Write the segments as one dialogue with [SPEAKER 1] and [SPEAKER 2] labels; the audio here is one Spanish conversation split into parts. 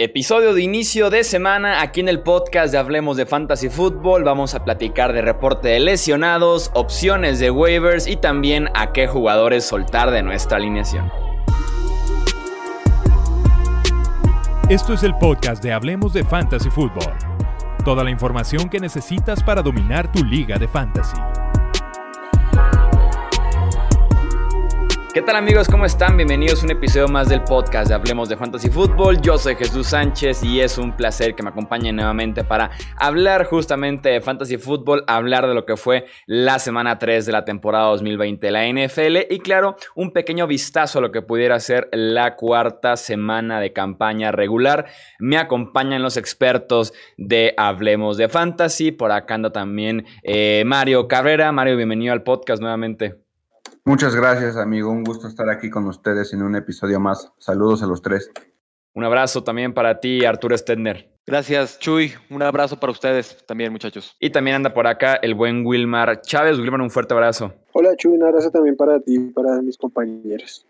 [SPEAKER 1] Episodio de inicio de semana aquí en el podcast de Hablemos de Fantasy Football. Vamos a platicar de reporte de lesionados, opciones de waivers y también a qué jugadores soltar de nuestra alineación.
[SPEAKER 2] Esto es el podcast de Hablemos de Fantasy Football. Toda la información que necesitas para dominar tu liga de fantasy.
[SPEAKER 1] ¿Qué tal amigos? ¿Cómo están? Bienvenidos a un episodio más del podcast de Hablemos de Fantasy Football. Yo soy Jesús Sánchez y es un placer que me acompañen nuevamente para hablar justamente de Fantasy Football, hablar de lo que fue la semana 3 de la temporada 2020 de la NFL y claro, un pequeño vistazo a lo que pudiera ser la cuarta semana de campaña regular. Me acompañan los expertos de Hablemos de Fantasy. Por acá anda también eh, Mario Cabrera. Mario, bienvenido al podcast nuevamente.
[SPEAKER 3] Muchas gracias, amigo. Un gusto estar aquí con ustedes en un episodio más. Saludos a los tres.
[SPEAKER 1] Un abrazo también para ti, Arturo Stedner.
[SPEAKER 4] Gracias, Chuy. Un abrazo para ustedes también, muchachos.
[SPEAKER 1] Y también anda por acá el buen Wilmar Chávez. Wilmar, un fuerte abrazo.
[SPEAKER 5] Hola, Chuy. Un abrazo también para ti y para mis compañeros.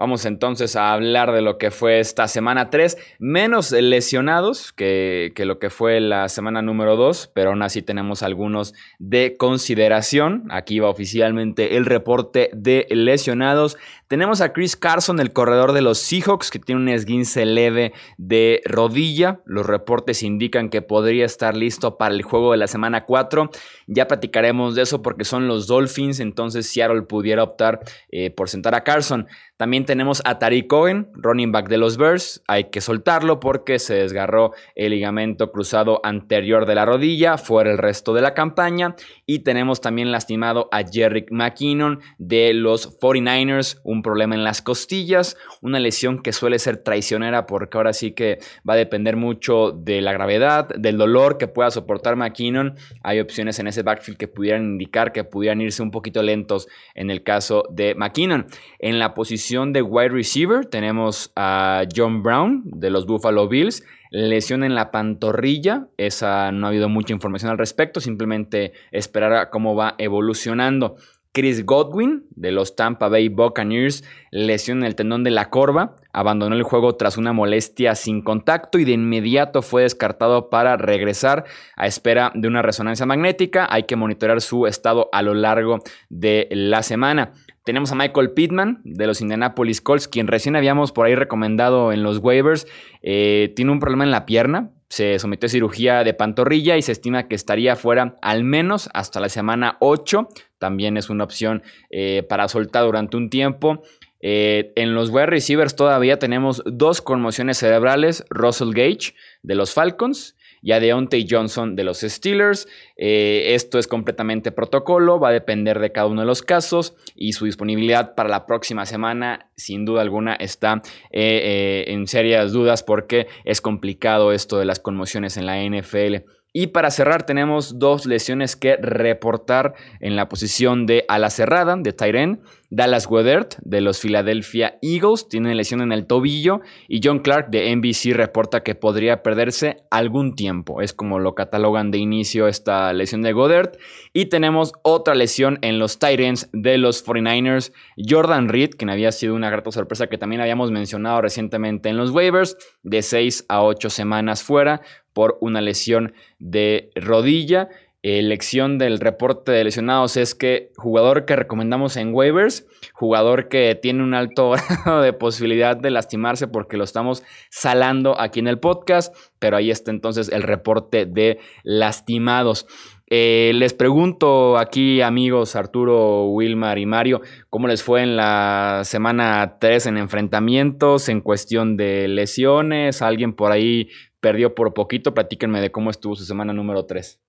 [SPEAKER 1] Vamos entonces a hablar de lo que fue esta semana 3, menos lesionados que, que, lo que fue la semana número 2, pero aún así tenemos algunos de consideración. Aquí va oficialmente el reporte de lesionados. Tenemos a Chris Carson, el corredor de los Seahawks, que tiene un esguince leve de rodilla. Los reportes indican que podría estar listo para el juego de la semana 4. Ya platicaremos de eso porque son los Dolphins, entonces Seattle pudiera optar eh, por sentar a Carson. También tenemos a Tariq Cohen, running back de los Bears. Hay que soltarlo porque se desgarró el ligamento cruzado anterior de la rodilla, fuera el resto de la campaña. Y tenemos también lastimado a Jerrick McKinnon de los 49ers, un problema en las costillas, una lesión que suele ser traicionera porque ahora sí que va a depender mucho de la gravedad, del dolor que pueda soportar McKinnon. Hay opciones en ese backfield que pudieran indicar que pudieran irse un poquito lentos en el caso de McKinnon. En la posición de wide receiver tenemos a John Brown de los Buffalo Bills lesión en la pantorrilla. Esa no ha habido mucha información al respecto, simplemente esperar a cómo va evolucionando. Chris Godwin de los Tampa Bay Buccaneers, lesión en el tendón de la corva, abandonó el juego tras una molestia sin contacto y de inmediato fue descartado para regresar a espera de una resonancia magnética. Hay que monitorear su estado a lo largo de la semana. Tenemos a Michael Pittman de los Indianapolis Colts, quien recién habíamos por ahí recomendado en los waivers. Eh, tiene un problema en la pierna, se sometió a cirugía de pantorrilla y se estima que estaría fuera al menos hasta la semana 8. También es una opción eh, para soltar durante un tiempo. Eh, en los wide receivers todavía tenemos dos conmociones cerebrales. Russell Gage de los Falcons y a Deontay Johnson de los Steelers. Eh, esto es completamente protocolo, va a depender de cada uno de los casos y su disponibilidad para la próxima semana, sin duda alguna, está eh, eh, en serias dudas porque es complicado esto de las conmociones en la NFL. Y para cerrar tenemos dos lesiones que reportar en la posición de ala cerrada de Tyren. Dallas Wedert de los Philadelphia Eagles tiene lesión en el tobillo y John Clark de NBC reporta que podría perderse algún tiempo. Es como lo catalogan de inicio esta lesión de Goddard. Y tenemos otra lesión en los Titans de los 49ers. Jordan Reed, quien había sido una grata sorpresa que también habíamos mencionado recientemente en los waivers, de 6 a 8 semanas fuera por una lesión de rodilla. Elección del reporte de lesionados es que jugador que recomendamos en waivers, jugador que tiene un alto grado de posibilidad de lastimarse porque lo estamos salando aquí en el podcast, pero ahí está entonces el reporte de lastimados. Eh, les pregunto aquí, amigos Arturo, Wilmar y Mario, ¿cómo les fue en la semana 3 en enfrentamientos, en cuestión de lesiones? ¿Alguien por ahí perdió por poquito. Platíquenme de cómo estuvo su semana número 3.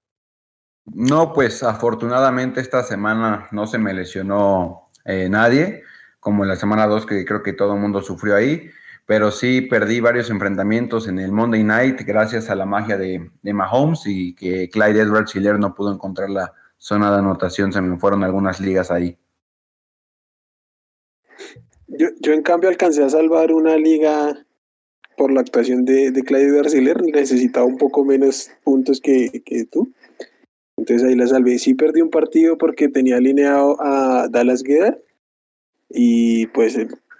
[SPEAKER 3] No, pues afortunadamente esta semana no se me lesionó eh, nadie, como en la semana 2 que creo que todo el mundo sufrió ahí, pero sí perdí varios enfrentamientos en el Monday Night gracias a la magia de, Mahomes y que Clyde Edwards Hiller no pudo encontrar la zona de anotación, se me fueron algunas ligas ahí.
[SPEAKER 5] Yo, yo en cambio alcancé a salvar una liga por la actuación de, de Claudio Garciller, necesitaba un poco menos puntos que, que, tú. Entonces ahí la salvé. Sí perdí un partido porque tenía alineado a Dallas Guerra y pues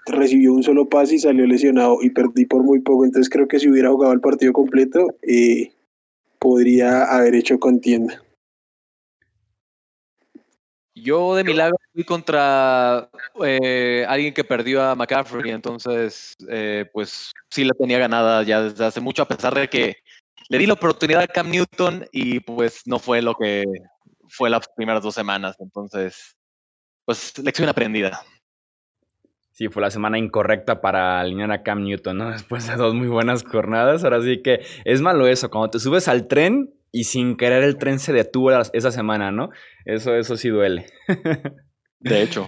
[SPEAKER 5] recibió un solo pase y salió lesionado y perdí por muy poco. Entonces creo que si hubiera jugado el partido completo, eh, podría haber hecho contienda.
[SPEAKER 4] Yo de milagro fui contra eh, alguien que perdió a McCaffrey, entonces eh, pues sí la tenía ganada ya desde hace mucho, a pesar de que le di la oportunidad a Cam Newton y pues no fue lo que fue las primeras dos semanas, entonces pues lección aprendida.
[SPEAKER 1] Sí, fue la semana incorrecta para alinear a Cam Newton, ¿no? Después de dos muy buenas jornadas. Ahora sí que es malo eso, cuando te subes al tren y sin querer el tren se detuvo esa semana, ¿no? Eso, eso sí duele.
[SPEAKER 4] De hecho.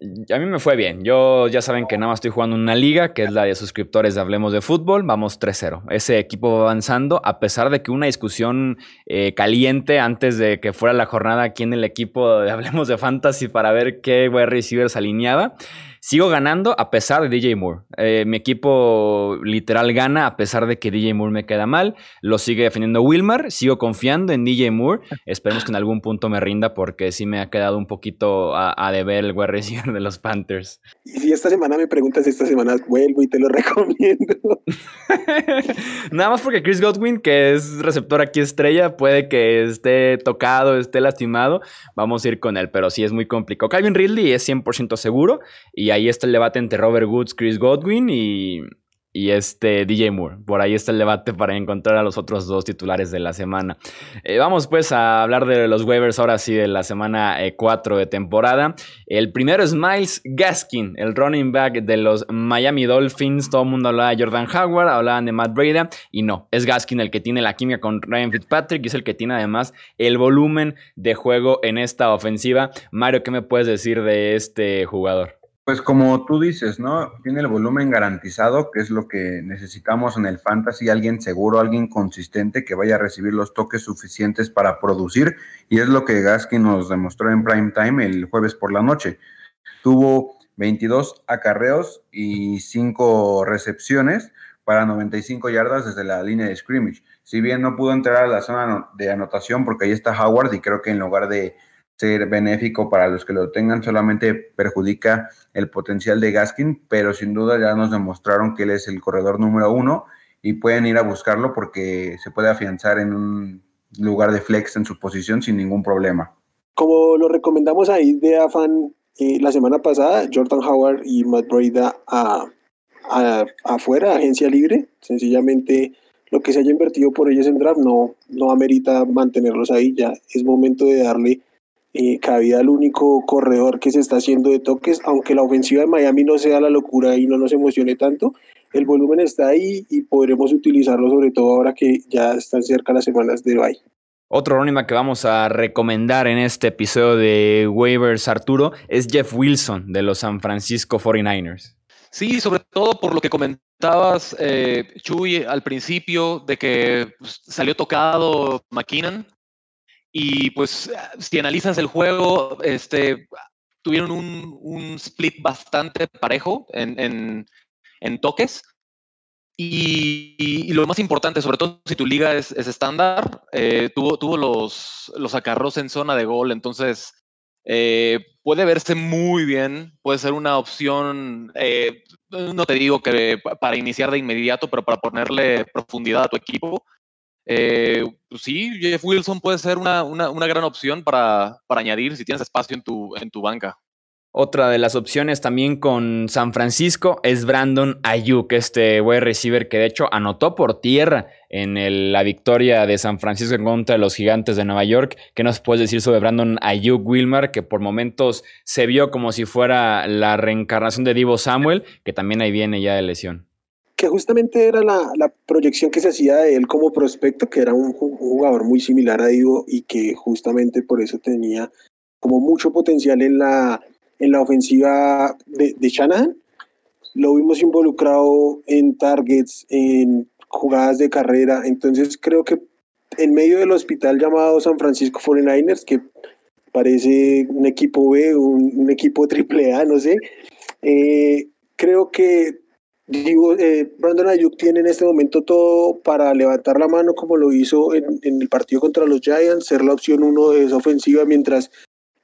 [SPEAKER 1] A mí me fue bien. Yo ya saben que nada más estoy jugando una liga, que es la de suscriptores de Hablemos de Fútbol. Vamos 3-0. Ese equipo va avanzando, a pesar de que una discusión eh, caliente antes de que fuera la jornada aquí en el equipo de Hablemos de Fantasy para ver qué wide receivers alineaba. Sigo ganando a pesar de DJ Moore. Eh, mi equipo literal gana a pesar de que DJ Moore me queda mal. Lo sigue defendiendo Wilmar. Sigo confiando en DJ Moore. Esperemos que en algún punto me rinda porque sí me ha quedado un poquito a, deber el wide receiver de los Panthers.
[SPEAKER 5] Y si esta semana me preguntas, esta semana vuelvo y te lo recomiendo.
[SPEAKER 1] Nada más porque Chris Godwin, que es receptor aquí estrella, puede que esté tocado, esté lastimado. Vamos a ir con él, pero sí es muy complicado. Calvin Ridley es 100% seguro y ahí está el debate entre Robert Woods, Chris Godwin y, y este DJ Moore. Por ahí está el debate para encontrar a los otros dos titulares de la semana. Eh, vamos pues a hablar de los waivers ahora sí de la semana 4 eh, de temporada. El primero es Miles Gaskin, el running back de los Miami Dolphins. Todo el mundo hablaba de Jordan Howard, hablaban de Matt Breda y no, es Gaskin el que tiene la química con Ryan Fitzpatrick y es el que tiene además el volumen de juego en esta ofensiva. Mario, ¿qué me puedes decir de este jugador?
[SPEAKER 3] Pues como tú dices, ¿no? Tiene el volumen garantizado, que es lo que necesitamos en el fantasy, alguien seguro, alguien consistente que vaya a recibir los toques suficientes para producir, y es lo que Gaskin nos demostró en prime time el jueves por la noche. Tuvo 22 acarreos y 5 recepciones para 95 yardas desde la línea de scrimmage. Si bien no pudo entrar a la zona de anotación porque ahí está Howard y creo que en lugar de ser benéfico para los que lo tengan, solamente perjudica el potencial de Gaskin, pero sin duda ya nos demostraron que él es el corredor número uno y pueden ir a buscarlo porque se puede afianzar en un lugar de flex en su posición sin ningún problema.
[SPEAKER 5] Como lo recomendamos ahí de Afan eh, la semana pasada, Jordan Howard y Matt Breda a, afuera, agencia libre, sencillamente lo que se haya invertido por ellos en draft no, no amerita mantenerlos ahí, ya es momento de darle eh, cabida al único corredor que se está haciendo de toques, aunque la ofensiva de Miami no sea la locura y no nos emocione tanto, el volumen está ahí y podremos utilizarlo sobre todo ahora que ya están cerca las semanas de bye.
[SPEAKER 1] Otro anónima que vamos a recomendar en este episodio de Waivers Arturo es Jeff Wilson de los San Francisco 49ers.
[SPEAKER 4] Sí, sobre todo por lo que comentabas, eh, Chuy, al principio, de que pues, salió tocado McKinnon. Y pues si analizas el juego, este, tuvieron un, split bastante parejo en, toques. Y, lo más importante, sobre todo si tu liga es, estándar, eh, tuvo, tuvo los, los acarros en zona de gol, entonces eh, puede verse muy bien, puede ser una opción, eh, no te digo que para iniciar de inmediato, pero para ponerle profundidad a tu equipo. Eh, pues sí, Jeff Wilson puede ser una, gran opción para, añadir si tienes espacio en tu, en tu banca.
[SPEAKER 1] Otra de las opciones también con San Francisco es Brandon Ayuk, este wide receiver que de hecho anotó por tierra en la victoria de San Francisco contra los gigantes de Nueva York. ¿Qué nos puedes decir sobre Brandon Ayuk Wilmar, que por momentos se vio como si fuera la reencarnación de Divo Samuel, que también ahí viene ya de lesión?
[SPEAKER 5] Que justamente era la, la, proyección que se hacía de él como prospecto, que era un, jugador muy similar a Divo y que justamente por eso tenía como mucho potencial en la, en la ofensiva de, de Shanahan. Lo vimos involucrado en targets, en jugadas de carrera, entonces creo que en medio del hospital llamado San Francisco 49ers, que parece un equipo B, un, equipo triple A, no sé, eh, creo que Digo, eh, Brandon Ayuk tiene en este momento todo para levantar la mano como lo hizo en, el partido contra los Giants, ser la opción uno de esa ofensiva, mientras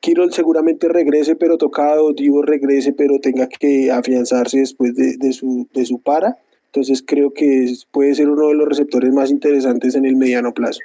[SPEAKER 5] Kirol seguramente regrese pero tocado, Divo regrese pero tenga que afianzarse después de, de, su, de su para. Entonces creo que puede ser uno de los receptores más interesantes en el mediano plazo.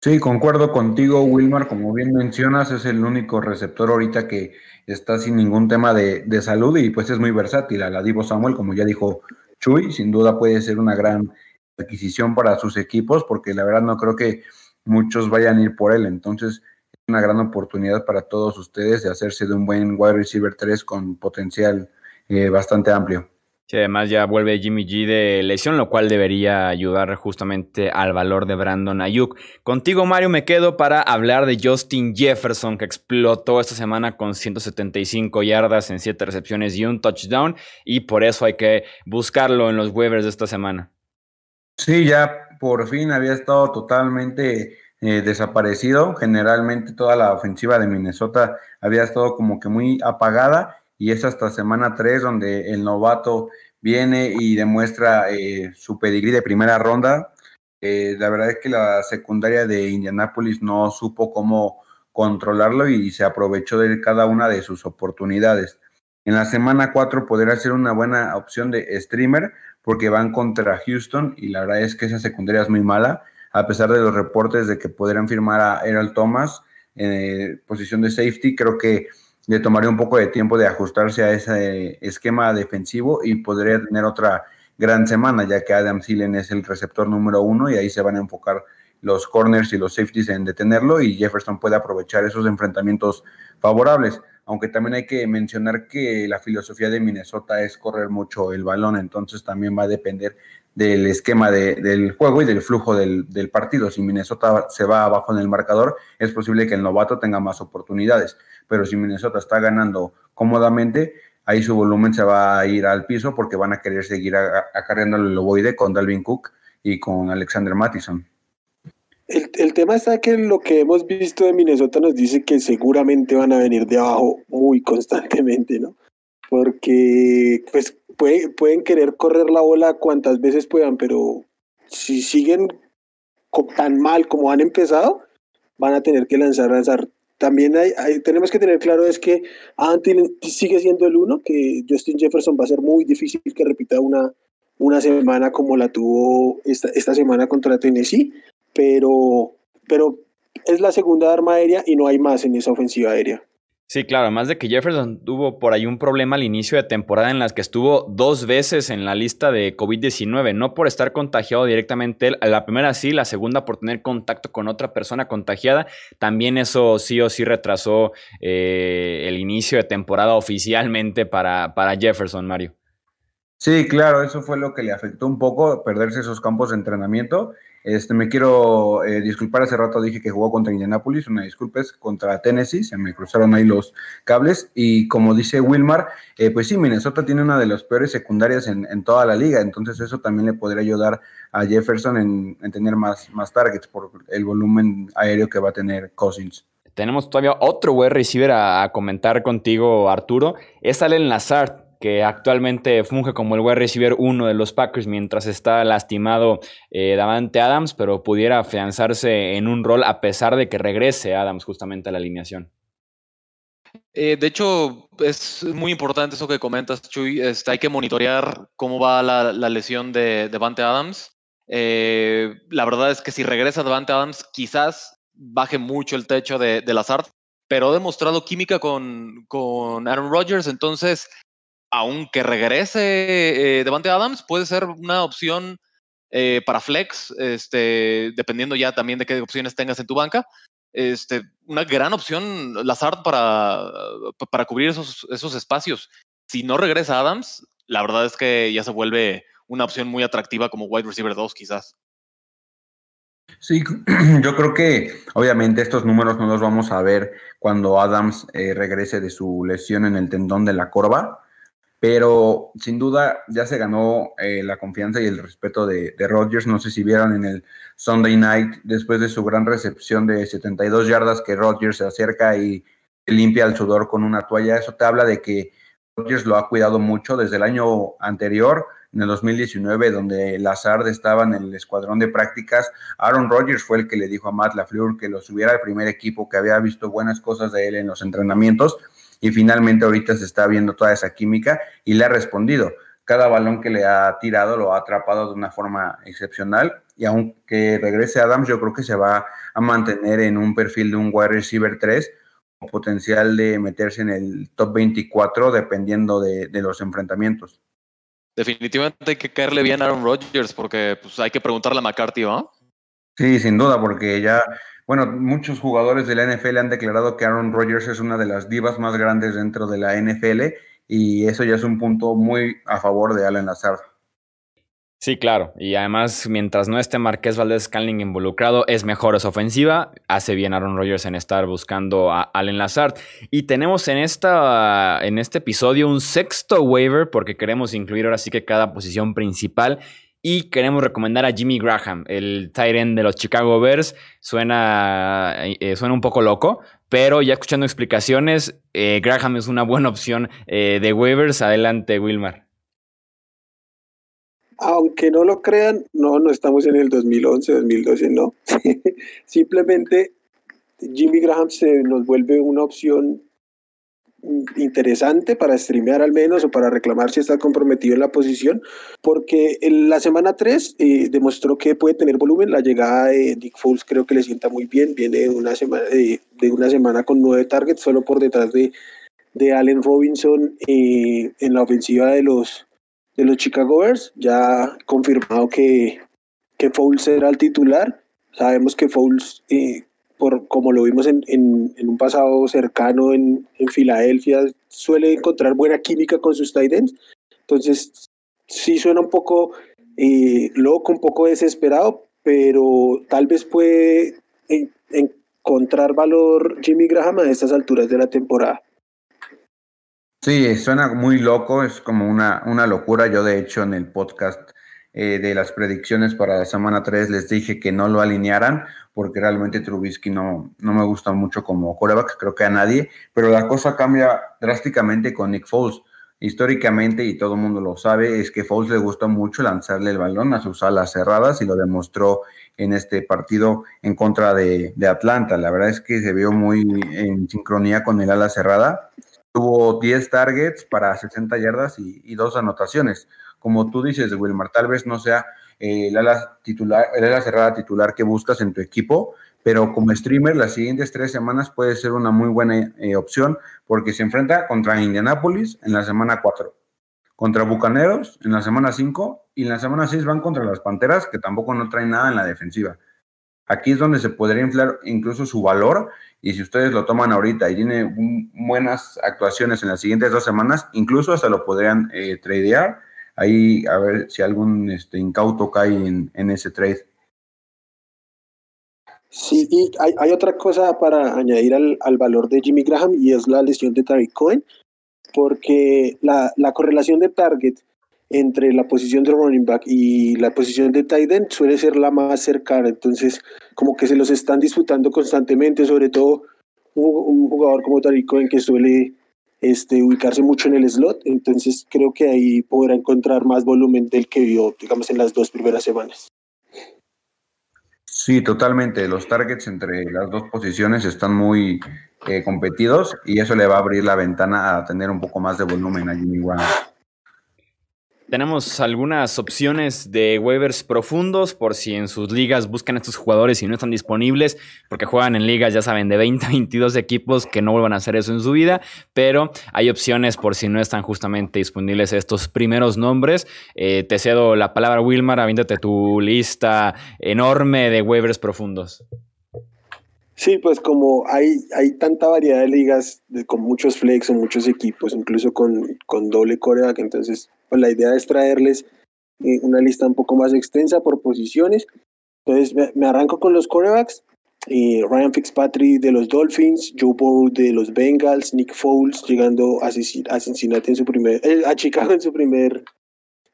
[SPEAKER 3] Sí, concuerdo contigo, Wilmar. Como bien mencionas, es el único receptor ahorita que está sin ningún tema de, de salud y pues es muy versátil. A la Divo Samuel, como ya dijo Chuy, sin duda puede ser una gran adquisición para sus equipos porque la verdad no creo que muchos vayan a ir por él. Entonces, es una gran oportunidad para todos ustedes de hacerse de un buen wide receiver 3 con potencial eh, bastante amplio.
[SPEAKER 1] Sí, además ya vuelve Jimmy G de lesión, lo cual debería ayudar justamente al valor de Brandon Ayuk. Contigo, Mario, me quedo para hablar de Justin Jefferson, que explotó esta semana con 175 yardas en 7 recepciones y un touchdown, y por eso hay que buscarlo en los waivers de esta semana.
[SPEAKER 3] Sí, ya por fin había estado totalmente eh, desaparecido. Generalmente toda la ofensiva de Minnesota había estado como que muy apagada y es hasta semana 3 donde el novato viene y demuestra eh, su pedigrí de primera ronda. Eh, la verdad es que la secundaria de Indianapolis no supo cómo controlarlo y se aprovechó de cada una de sus oportunidades. En la semana 4 podría ser una buena opción de streamer porque van contra Houston y la verdad es que esa secundaria es muy mala, a pesar de los reportes de que podrían firmar a Errol Thomas en eh, posición de safety, creo que le tomaría un poco de tiempo de ajustarse a ese esquema defensivo y podría tener otra gran semana, ya que Adam Thielen es el receptor número uno y ahí se van a enfocar los corners y los safeties en detenerlo y Jefferson puede aprovechar esos enfrentamientos favorables. Aunque también hay que mencionar que la filosofía de Minnesota es correr mucho el balón, entonces también va a depender del esquema del juego y del flujo del, partido. Si Minnesota se va abajo en el marcador, es posible que el novato tenga más oportunidades, pero si Minnesota está ganando cómodamente, ahí su volumen se va a ir al piso porque van a querer seguir acarreando el ovoide con Dalvin Cook y con Alexander Mattison.
[SPEAKER 5] El, el, tema está que lo que hemos visto de Minnesota nos dice que seguramente van a venir de abajo muy constantemente, ¿no? Porque pues pueden querer correr la bola cuantas veces puedan, pero si siguen tan mal como han empezado, van a tener que lanzar, lanzar. También hay, tenemos que tener claro es que Antil sigue siendo el uno, que Justin Jefferson va a ser muy difícil que repita una, una semana como la tuvo esta, esta semana contra Tennessee pero, pero es la segunda arma aérea y no hay más en esa ofensiva aérea.
[SPEAKER 1] Sí, claro, además de que Jefferson tuvo por ahí un problema al inicio de temporada en las que estuvo dos veces en la lista de COVID-19, no por estar contagiado directamente la primera sí, la segunda por tener contacto con otra persona contagiada, también eso sí o sí retrasó eh, el inicio de temporada oficialmente para, para Jefferson, Mario.
[SPEAKER 3] Sí, claro, eso fue lo que le afectó un poco, perderse esos campos de entrenamiento este, me quiero eh, disculpar, hace rato dije que jugó contra Indianapolis, una disculpa, es contra Tennessee, se me cruzaron ahí los cables y como dice Wilmar, eh, pues sí, Minnesota tiene una de las peores secundarias en, toda la liga, entonces eso también le podría ayudar a Jefferson en, tener más, más targets por el volumen aéreo que va a tener Cousins.
[SPEAKER 1] Tenemos todavía otro web receiver a, a comentar contigo, Arturo, es Allen Lazard que actualmente funge como el wide receiver uno de los Packers mientras está lastimado eh, Davante Adams, pero pudiera afianzarse en un rol a pesar de que regrese Adams justamente a la alineación.
[SPEAKER 4] Eh, de hecho, es muy importante eso que comentas, Chuy. Este, hay que monitorear cómo va la, lesión de Davante Adams. Eh, la verdad es que si regresa Davante Adams, quizás baje mucho el techo de, de Lazard, pero ha demostrado química con, con Aaron Rodgers, entonces aunque regrese eh, Devante Adams, puede ser una opción eh, para flex, este, dependiendo ya también de qué opciones tengas en tu banca. Este, una gran opción Lazard para, para cubrir esos, esos espacios. Si no regresa Adams, la verdad es que ya se vuelve una opción muy atractiva como wide receiver 2 quizás.
[SPEAKER 3] Sí, yo creo que obviamente estos números no los vamos a ver cuando Adams eh, regrese de su lesión en el tendón de la corva, pero sin duda ya se ganó eh, la confianza y el respeto de, de Rodgers. No sé si vieron en el Sunday Night, después de su gran recepción de 72 yardas, que Rodgers se acerca y limpia el sudor con una toalla. Eso te habla de que Rodgers lo ha cuidado mucho desde el año anterior. en el 2019, donde Lazard estaba en el escuadrón de prácticas. Aaron Rodgers fue el que le dijo a Matt LaFleur que lo subiera al primer equipo, que había visto buenas cosas de él en los entrenamientos y finalmente ahorita se está viendo toda esa química y le ha respondido. Cada balón que le ha tirado lo ha atrapado de una forma excepcional y aunque regrese Adams, yo creo que se va a mantener en un perfil de un wide receiver 3 con potencial de meterse en el top 24 dependiendo de, los enfrentamientos.
[SPEAKER 4] Definitivamente hay que caerle bien a Aaron Rodgers porque pues, hay que preguntarle a McCarthy, ¿no?
[SPEAKER 3] Sí, sin duda, porque ya, bueno, muchos jugadores de la NFL han declarado que Aaron Rodgers es una de las divas más grandes dentro de la NFL y eso ya es un punto muy a favor de Allen Lazard.
[SPEAKER 1] Sí, claro. Y además, mientras no esté Marqués Valdés Scanling involucrado, es mejor esa ofensiva. Hace bien Aaron Rodgers en estar buscando a Allen Lazard. Y tenemos en, esta, en este episodio un sexto waiver, porque queremos incluir ahora sí que cada posición principal. Y queremos recomendar a Jimmy Graham, el tight de los Chicago Bears. Suena, eh, suena un poco loco, pero ya escuchando explicaciones, eh, Graham es una buena opción eh, de waivers. Adelante, Wilmar.
[SPEAKER 5] Aunque no lo crean, no, no estamos en el 2011, 2012, no. Simplemente Jimmy Graham se nos vuelve una opción interesante para streamear al menos o para reclamar si está comprometido en la posición, porque en la semana 3 eh, demostró que puede tener volumen, la llegada de Dick Foles creo que le sienta muy bien, viene de una semana, de, una semana con nueve targets, solo por detrás de, de Allen Robinson eh, en la ofensiva de los, de los Chicago Bears, ya confirmado que, que Foles será el titular. Sabemos que Foles, eh, por, como lo vimos en, en, un pasado cercano en, en, Filadelfia, suele encontrar buena química con sus tight ends. Entonces, sí suena un poco eh, loco, un poco desesperado, pero tal vez puede encontrar valor Jimmy Graham a estas alturas de la temporada.
[SPEAKER 3] Sí, suena muy loco, es como una, una locura. Yo de hecho en el podcast eh, de las predicciones para la semana 3 les dije que no lo alinearan porque realmente Trubisky no, no me gusta mucho como coreback, creo que a nadie, pero la cosa cambia drásticamente con Nick Foles. Históricamente, y todo el mundo lo sabe, es que Foles le gusta mucho lanzarle el balón a sus alas cerradas y lo demostró en este partido en contra de, de Atlanta. La verdad es que se vio muy en sincronía con el ala cerrada tuvo 10 targets para 60 yardas y, dos anotaciones. Como tú dices, Wilmar, tal vez no sea eh, el, ala titular, el ala cerrada titular que buscas en tu equipo, pero como streamer las siguientes tres semanas puede ser una muy buena eh, opción porque se enfrenta contra Indianapolis en la semana 4, contra Bucaneros en la semana 5 y en la semana 6 van contra las Panteras que tampoco no traen nada en la defensiva. Aquí es donde se podría inflar incluso su valor y si ustedes lo toman ahorita y tiene buenas actuaciones en las siguientes dos semanas, incluso hasta lo podrían eh, tradear. Ahí a ver si algún este, incauto cae en, ese trade.
[SPEAKER 5] Sí, y hay, otra cosa para añadir al, valor de Jimmy Graham y es la lesión de Tariq Cohen, porque la, la correlación de target entre la posición de running back y la posición de tight end suele ser la más cercana, entonces como que se los están disputando constantemente, sobre todo un, jugador como Tariq Cohen que suele este, ubicarse mucho en el slot, entonces creo que ahí podrá encontrar más volumen del que vio, digamos, en las dos primeras semanas.
[SPEAKER 3] Sí, totalmente. Los targets entre las dos posiciones están muy eh, competidos y eso le va a abrir la ventana a tener un poco más de volumen a Jimmy Graham.
[SPEAKER 1] Tenemos algunas opciones de waivers profundos por si en sus ligas buscan estos jugadores y no están disponibles, porque juegan en ligas, ya saben, de 20 a 22 equipos que no vuelvan a hacer eso en su vida, pero hay opciones por si no están justamente disponibles estos primeros nombres. Eh, te cedo la palabra, Wilmar, aviéntate tu lista enorme de waivers profundos.
[SPEAKER 5] Sí, pues como hay, hay tanta variedad de ligas con muchos flex o muchos equipos, incluso con, con doble coreback, entonces pues la idea es traerles eh, una lista un poco más extensa por posiciones. Entonces me, arranco con los corebacks. Eh, Ryan Fitzpatrick de los Dolphins, Joe Burrow de los Bengals, Nick Foles llegando a, Cincinnati en su primer, eh, a Chicago en su primer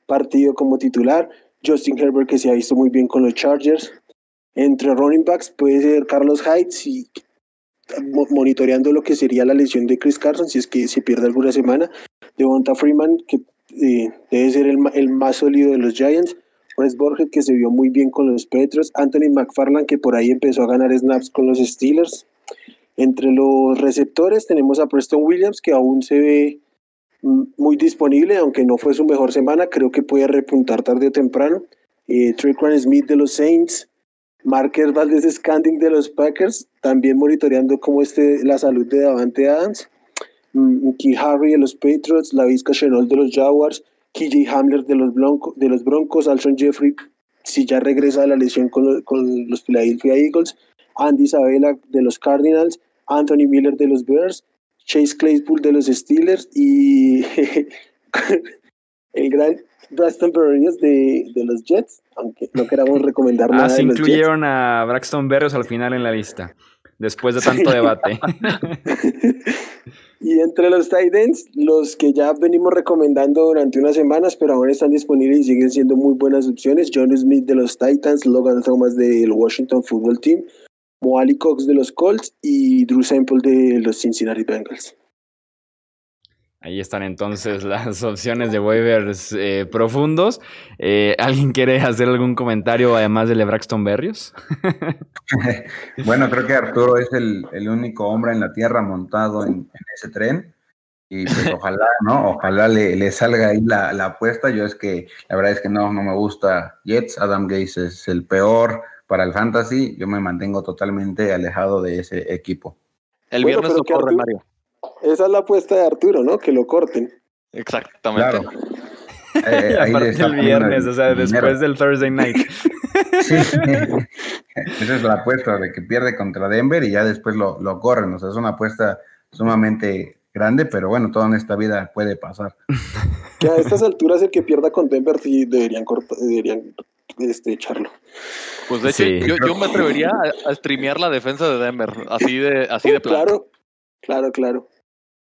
[SPEAKER 5] partido como titular, Justin Herbert que se ha visto muy bien con los Chargers, entre running backs puede ser Carlos Hyde y monitoreando lo que sería la lesión de Chris Carson si es que se pierde alguna semana. Devonta Freeman, que eh, debe ser el, el, más sólido de los Giants. Wes Borges, que se vio muy bien con los Petros. Anthony McFarland, que por ahí empezó a ganar snaps con los Steelers. Entre los receptores tenemos a Preston Williams, que aún se ve mm, muy disponible, aunque no fue su mejor semana. Creo que puede repuntar tarde o temprano. Eh, Smith de los Saints. Marker Valdez Scanding de los Packers, también monitoreando cómo esté la salud de Davante Adams. Mm, Key Harry de los Patriots, La Vizca Chenol de los Jaguars, KJ Hamler de los, de los Broncos, Alshon Jeffrey, si ya regresa de la lesión con, con los Philadelphia Eagles, Andy Isabella de los Cardinals, Anthony Miller de los Bears, Chase Claypool de los Steelers y el gran Braxton Berrios de, de, los Jets, aunque no queramos recomendar ah, nada. Ah,
[SPEAKER 1] se incluyeron a Braxton Berrios al final en la lista, después de tanto debate.
[SPEAKER 5] Y entre los tight los que ya venimos recomendando durante unas semanas, pero ahora están disponibles y siguen siendo muy buenas opciones, John Smith de los Titans, Logan Thomas del Washington Football Team, Moali Cox de los Colts y Drew Sample de los Cincinnati Bengals.
[SPEAKER 1] Ahí están entonces las opciones de waivers eh, profundos. Eh, ¿Alguien quiere hacer algún comentario además de LeBraxton Berrios?
[SPEAKER 3] bueno, creo que Arturo es el, único hombre en la tierra montado en, ese tren. Y pues ojalá, ¿no? Ojalá le, salga ahí la, apuesta. Yo es que la verdad es que no, no me gusta Jets. Adam Gaze es el peor para el fantasy. Yo me mantengo totalmente alejado de ese equipo.
[SPEAKER 4] El viernes no corre, Mario.
[SPEAKER 5] Esa es la apuesta de Arturo, ¿no? Que lo corten.
[SPEAKER 4] Exactamente.
[SPEAKER 1] Claro. Eh, eh el viernes, o sea, después del Thursday night.
[SPEAKER 3] Sí, esa es la apuesta de que pierde contra Denver y ya después lo, lo, corren. O sea, es una apuesta sumamente grande, pero bueno, toda en esta vida puede pasar.
[SPEAKER 5] Que a estas alturas el que pierda con Denver sí deberían, deberían este, echarlo.
[SPEAKER 4] Pues de hecho, yo, yo, me atrevería a, streamear la defensa de Denver, así de, así de
[SPEAKER 5] plano. Claro, claro, claro.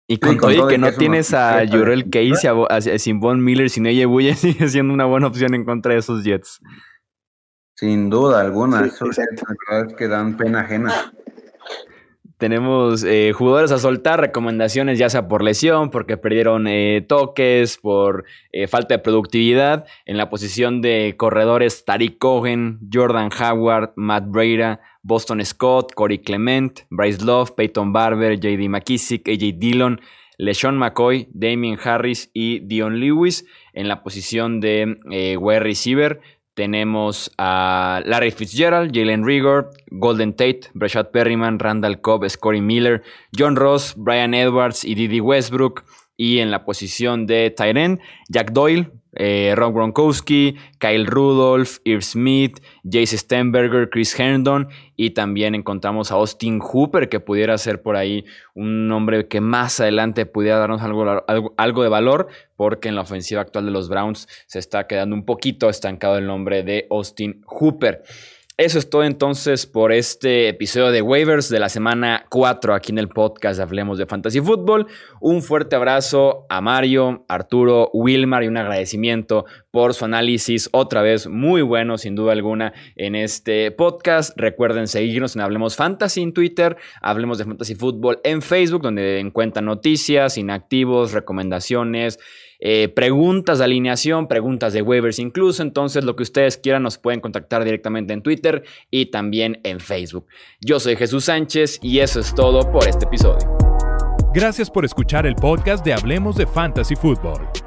[SPEAKER 1] Y con todo que no tienes a Jurel Case, a, a, Simon Miller, sin ella Buya, sigue siendo una buena opción en contra de esos Jets.
[SPEAKER 3] Sin duda alguna, esos Jets la verdad es que dan pena ajena.
[SPEAKER 1] Tenemos eh, jugadores a soltar, recomendaciones ya sea por lesión, porque perdieron eh, toques, por eh, falta de productividad. En la posición de corredores, Tariq Cohen, Jordan Howard, Matt Breida, Boston Scott, Corey Clement, Bryce Love, Peyton Barber, JD McKissick, AJ Dillon, LeSean McCoy, Damien Harris y Dion Lewis. En la posición de wide receiver, tenemos a Larry Fitzgerald, Jalen Rigor, Golden Tate, Brashad Perryman, Randall Cobb, Scotty Miller, John Ross, Brian Edwards y Didi Westbrook. Y en la posición de Tyren, Jack Doyle, eh, Ron Gronkowski, Kyle Rudolph, Irv Smith, Jace Stenberger, Chris Herndon y también encontramos a Austin Hooper que pudiera ser por ahí un nombre que más adelante pudiera darnos algo, algo, de valor porque en la ofensiva actual de los Browns se está quedando un poquito estancado el nombre de Austin Hooper. Eso es todo entonces por este episodio de Waivers de la semana 4 aquí en el podcast Hablemos de Fantasy Football. Un fuerte abrazo a Mario, Arturo, Wilmar y un agradecimiento por su análisis otra vez muy bueno sin duda alguna en este podcast. Recuerden seguirnos en Hablemos Fantasy en Twitter, Hablemos de Fantasy Football en Facebook donde encuentran noticias, inactivos, recomendaciones eh, preguntas de alineación, preguntas de waivers incluso. Entonces, lo que ustedes quieran nos pueden contactar directamente en Twitter y también en Facebook. Yo soy Jesús Sánchez y eso es todo por este episodio.
[SPEAKER 2] Gracias por escuchar el podcast de Hablemos de Fantasy Football.